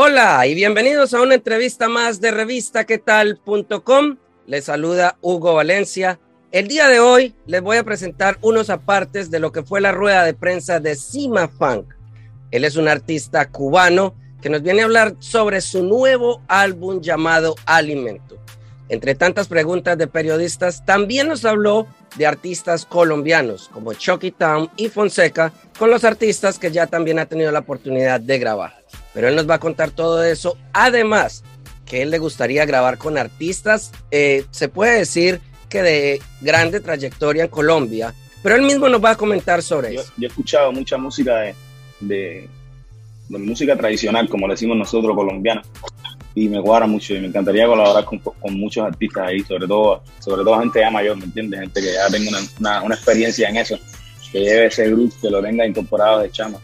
Hola y bienvenidos a una entrevista más de revistaquetal.com. Les saluda Hugo Valencia. El día de hoy les voy a presentar unos apartes de lo que fue la rueda de prensa de Sima Funk. Él es un artista cubano que nos viene a hablar sobre su nuevo álbum llamado Alimento. Entre tantas preguntas de periodistas, también nos habló de artistas colombianos como Chucky Town y Fonseca, con los artistas que ya también ha tenido la oportunidad de grabar pero él nos va a contar todo eso. Además, que él le gustaría grabar con artistas, eh, se puede decir que de grande trayectoria en Colombia, pero él mismo nos va a comentar sobre eso. Yo he escuchado mucha música de, de, música tradicional, como le decimos nosotros colombianos, y me cuadra mucho y me encantaría colaborar con, con, muchos artistas ahí, sobre todo, sobre todo gente ya mayor, ¿me entiendes? Gente que ya tenga una, una, experiencia en eso, que lleve ese grupo, que lo tenga incorporado de chama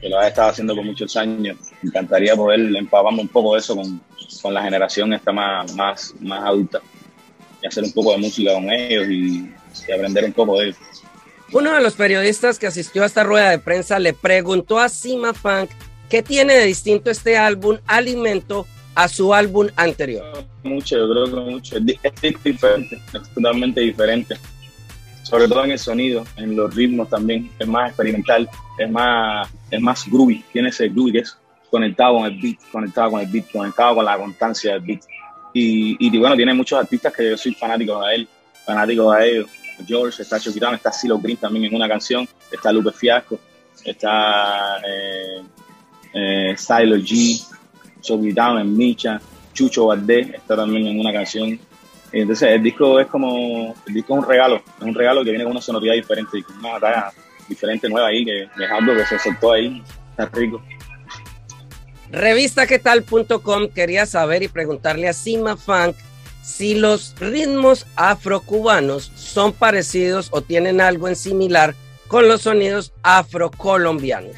que lo ha estado haciendo por muchos años. Me encantaría poder empaparme un poco de eso con, con, la generación esta más, más, más adulta y hacer un poco de música con ellos y, aprender un poco de ellos. Uno de los periodistas que asistió a esta rueda de prensa le preguntó a Sima Funk qué tiene de distinto este álbum Alimento a su álbum anterior. Mucho, yo creo que mucho. Es diferente, es totalmente diferente sobre todo en el sonido, en los ritmos también, es más experimental, es más, es más groovy, tiene ese groovy que es conectado con el beat, conectado con el beat, conectado con la constancia del beat. Y, y, bueno, tiene muchos artistas que yo soy fanático de él, fanático de ellos. George, está Chucky está Silo Green también en una canción, está Lupe Fiasco, está eh, eh, Styler G, Chucky en Micha, Chucho Valdés está también en una canción entonces el disco es como, el disco es un regalo, es un regalo que viene con una sonoridad diferente y con una batalla diferente, nueva ahí, que es algo que se soltó ahí, está rico. Revistaquetal.com quería saber y preguntarle a Sima Funk si los ritmos afrocubanos son parecidos o tienen algo en similar con los sonidos afrocolombianos.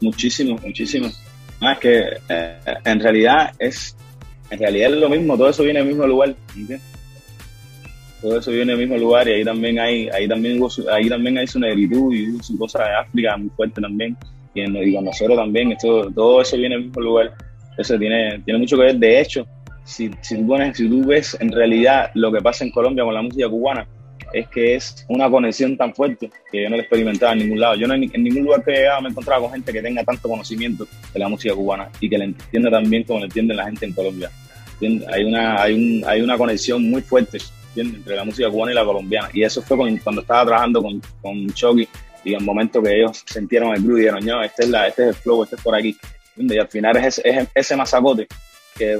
Muchísimo, muchísimo. Ah, es que eh, en realidad es en realidad es lo mismo, todo eso viene del mismo lugar, ¿entiendes? Todo eso viene del mismo lugar y ahí también hay, ahí también, ahí también hay su negritud y su cosa de África muy fuerte también. Y, en, con nosotros también, esto, todo eso viene del mismo lugar. Eso tiene, tiene mucho que ver. De hecho, si, si, tú si tú ves en realidad lo que pasa en Colombia con la música cubana, es que es una conexión tan fuerte que yo no lo he experimentado en ningún lado. Yo no, en, ningún lugar que he llegado me he encontrado con gente que tenga tanto conocimiento de la música cubana y que la entienda tan bien como la entiende la gente en Colombia. Hay una, hay, un, hay una conexión muy fuerte entre la música cubana y la colombiana. Y eso fue cuando estaba trabajando con, con Chucky y el momento que ellos sintieron el groove y dijeron, no, este es, la, este es el flow, este es por aquí. Y al final es ese, es ese masacote que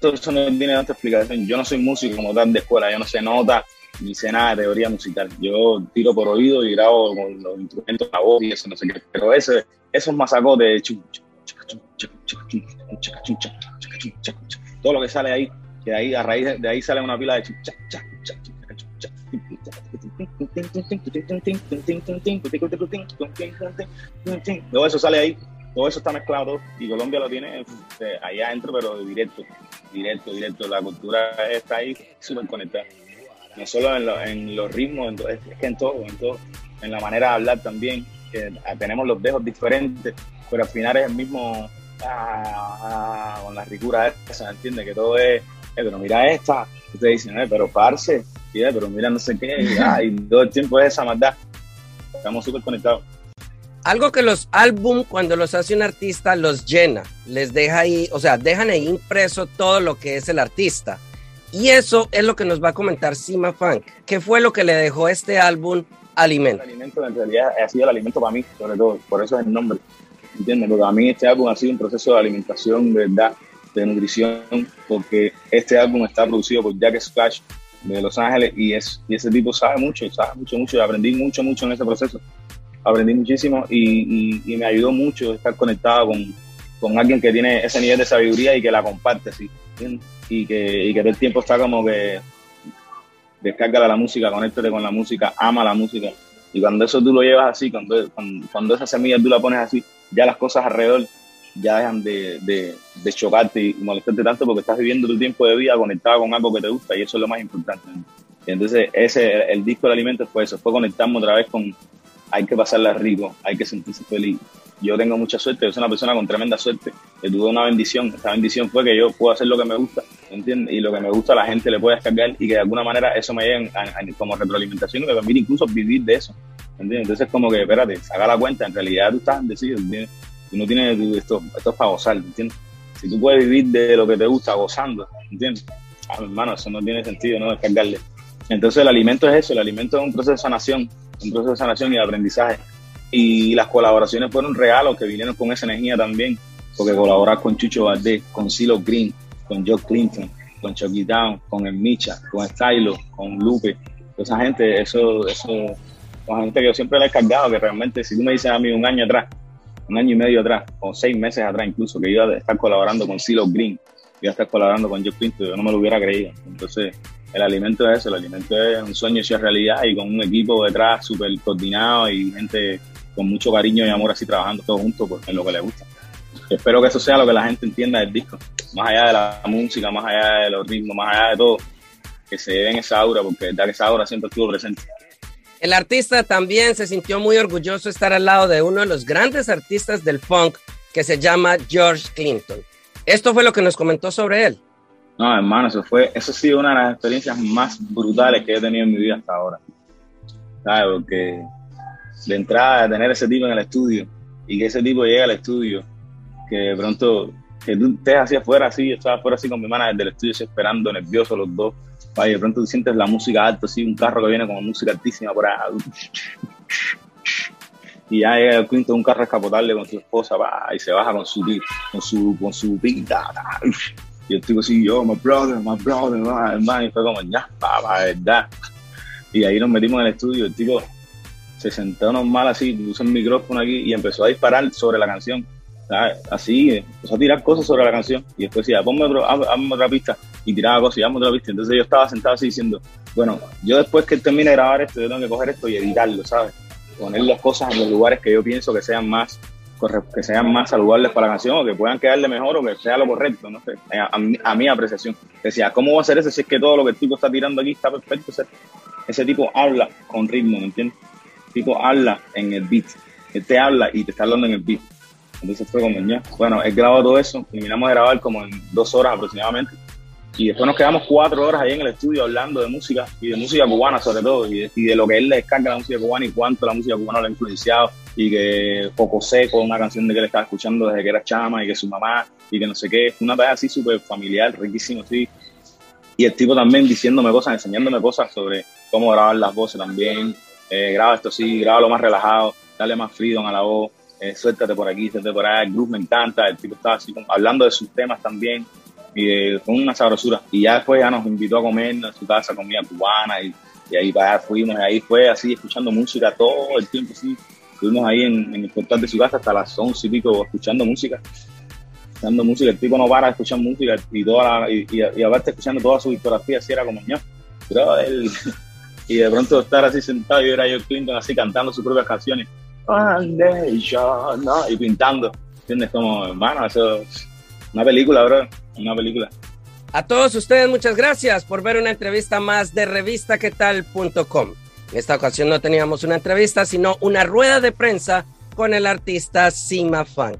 todo eso no tiene tanta explicación. Yo no soy músico como tal de escuela, yo no sé nota ni sé nada de teoría musical. Yo tiro por oído y grabo con los instrumentos, la voz y eso, no sé qué. Pero ese, esos masacotes, todo lo que sale ahí, que de ahí, a raíz de, ahí sale una pila de todo eso sale ahí, todo eso está mezclado y Colombia lo tiene allá adentro, pero directo, directo, directo. La cultura está ahí súper conectada no solo en, los ritmos, es que en todo, en todo, en la manera de hablar también, que tenemos los dejos diferentes, pero al final es el mismo, ah, ah, con la ricura esa, ¿entiendes? Que todo es, pero mira esta, ustedes dicen, eh, pero parce, pero mira no sé qué, y, todo el tiempo es esa maldad, estamos súper conectados. Algo que los álbum, cuando los hace un artista, los llena, les deja ahí, o sea, dejan ahí impreso todo lo que es el artista y eso es lo que nos va a comentar Sima Funk. ¿Qué fue lo que le dejó este álbum Alimento? El alimento en realidad ha sido el alimento para mí, sobre todo, por eso es el nombre. ¿Entiendes? Porque a mí este álbum ha sido un proceso de alimentación, de verdad, de nutrición, porque este álbum está producido por Jack Splash, de Los Ángeles y, es, y ese tipo sabe mucho, sabe mucho, mucho. Aprendí mucho, mucho en ese proceso. Aprendí muchísimo y, y, me ayudó mucho estar conectado con, con, alguien que tiene ese nivel de sabiduría y que la comparte, ¿sí? Y que, y que todo el tiempo está como que descarga la música, conéctate con la música, ama la música. Y cuando eso tú lo llevas así, cuando, cuando, esa semilla tú la pones así, ya las cosas alrededor ya dejan de, de, chocarte y molestarte tanto porque estás viviendo tu tiempo de vida conectado con algo que te gusta y eso es lo más importante. Y entonces ese, el disco de alimentos fue eso, fue conectarme otra vez con hay que pasarla rico, hay que sentirse feliz. Yo tengo mucha suerte, yo soy una persona con tremenda suerte, que tuve una bendición, esa bendición fue que yo puedo hacer lo que me gusta, ¿entiendes? Y lo que me gusta a la gente le puede descargar y que de alguna manera eso me llegue como retroalimentación y me permite incluso vivir de eso, ¿entiendes? Entonces como que, espérate, saca la cuenta, en realidad tú estás decidido, ¿entiendes? No tienes esto, esto es para gozar, ¿entiendes? Si tú puedes vivir de lo que te gusta gozando, ¿entiendes? Ah, hermano, eso no tiene sentido, ¿no? Descargarle. Entonces el alimento es eso, el alimento es un proceso de sanación, un proceso de sanación y de aprendizaje. Y las colaboraciones fueron regalos que vinieron con esa energía también, porque colaborar con Chucho Valdés, con Silo Green, con Joe Clinton, con Chucky Down, con El Micha, con Stylo, con Lupe, esa gente, eso, eso, con gente que yo siempre le he cargado, que realmente si tú me dices a mí un año atrás, un año y medio atrás, o seis meses atrás incluso, que iba a estar colaborando con Silo Green, iba a estar colaborando con Joe Clinton, yo no me lo hubiera creído. Entonces, el alimento es eso, el alimento es un sueño hecho realidad y con un equipo detrás súper coordinado y gente con mucho cariño y amor así trabajando todos juntos pues, en lo que les gusta. Espero que eso sea lo que la gente entienda del disco, más allá de la música, más allá de los ritmos, más allá de todo, que se den esa aura, porque da que esa aura siempre estuvo presente. El artista también se sintió muy orgulloso de estar al lado de uno de los grandes artistas del funk que se llama George Clinton. Esto fue lo que nos comentó sobre él. No, hermano, eso fue, eso ha sido una de las experiencias más brutales que he tenido en mi vida hasta ahora. ¿Sabes? Porque de entrada, de tener ese tipo en el estudio y que ese tipo llegue al estudio, que de pronto, que tú estés así afuera, así, yo estaba afuera así con mi hermana desde el estudio, esperando, nervioso los dos, y de pronto tú sientes la música alta, así, un carro que viene con música altísima por ahí. Y ya llega el quinto un carro escapotable con su esposa, va, y se baja con su con su, con su pinta. Y el tipo así, yo, my brother, my brother, hermano, y fue como, ya, papá, verdad. Y ahí nos metimos en el estudio, el tipo se sentó normal así, puso el micrófono aquí y empezó a disparar sobre la canción. Así, empezó a tirar cosas sobre la canción y después decía, ponme otra pista y tiraba cosas y hazme otra pista. Entonces yo estaba sentado así diciendo, bueno, yo después que termine de grabar esto, yo tengo que coger esto y editarlo, ¿sabes? Poner las cosas en los lugares que yo pienso que sean más que sean más saludables para la canción o que puedan quedarle mejor o que sea lo correcto, no sé, a, mi apreciación. Decía, ¿cómo va a ser eso si es que todo lo que el tipo está tirando aquí está perfecto? Ese, tipo habla con ritmo, ¿me entiendes? El tipo habla en el beat, él te habla y te está hablando en el beat. Entonces fue como, ya, bueno, él grabó todo eso, terminamos de grabar como en dos horas aproximadamente y después nos quedamos cuatro horas ahí en el estudio hablando de música y de música cubana sobre todo y de, lo que él le descarga la música cubana y cuánto la música cubana lo ha influenciado y que Poco Seco, una canción de que él estaba escuchando desde que era chama y que su mamá y que no sé qué, una vez así súper familiar, riquísimo, sí. Y el tipo también diciéndome cosas, enseñándome cosas sobre cómo grabar las voces también. Eh, graba esto así, graba lo más relajado, dale más freedom a la voz, eh, suéltate por aquí, suéltate por allá. El groove me encanta, el tipo estaba así hablando de sus temas también y con una sabrosura. Y ya después ya nos invitó a comer en su casa, comida cubana, y, y ahí para fuimos, y ahí fue así, escuchando música todo el tiempo, sí. Estuvimos ahí en, el portal de su casa hasta las once y pico escuchando música. Escuchando música, el tipo no para de escuchar música y, toda y, y, aparte escuchando toda su discografía, así era como ño. Pero él, y de pronto estar así sentado y ver a Joe Clinton así cantando sus propias canciones. Y pintando. ¿Entiendes? Como, hermano, eso es una película, bro una película. A todos ustedes, muchas gracias por ver una entrevista más de revistaquetal.com. En esta ocasión no teníamos una entrevista, sino una rueda de prensa con el artista Sima Funk.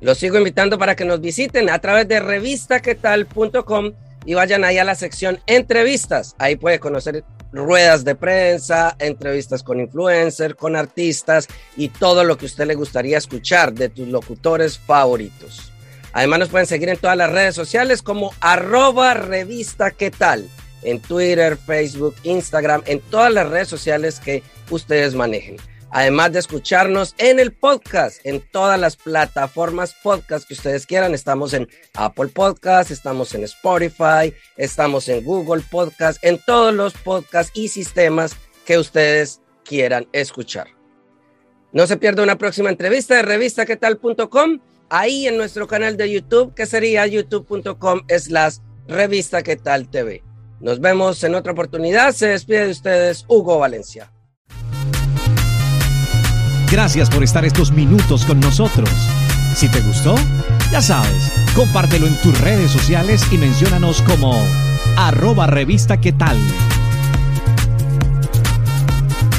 Los sigo invitando para que nos visiten a través de revistaquetal.com y vayan ahí a la sección entrevistas. Ahí puede conocer ruedas de prensa, entrevistas con influencers, con artistas y todo lo que a usted le gustaría escuchar de tus locutores favoritos. Además nos pueden seguir en todas las redes sociales como arroba revista qué tal. En Twitter, Facebook, Instagram, en todas las redes sociales que ustedes manejen. además de escucharnos en el podcast, en todas las plataformas podcast que ustedes quieran. Estamos en Apple Podcast, estamos en Spotify, estamos en Google Podcast, en todos los podcasts y sistemas que ustedes quieran escuchar. No se pierda una próxima entrevista de revistaquetal.com, ahí en nuestro canal de YouTube, que sería youtube.com slash revista TV. Nos vemos en otra oportunidad. Se despide de ustedes Hugo Valencia. Gracias por estar estos minutos con nosotros. Si te gustó, ya sabes, compártelo en tus redes sociales y menciónanos como arroba revista tal.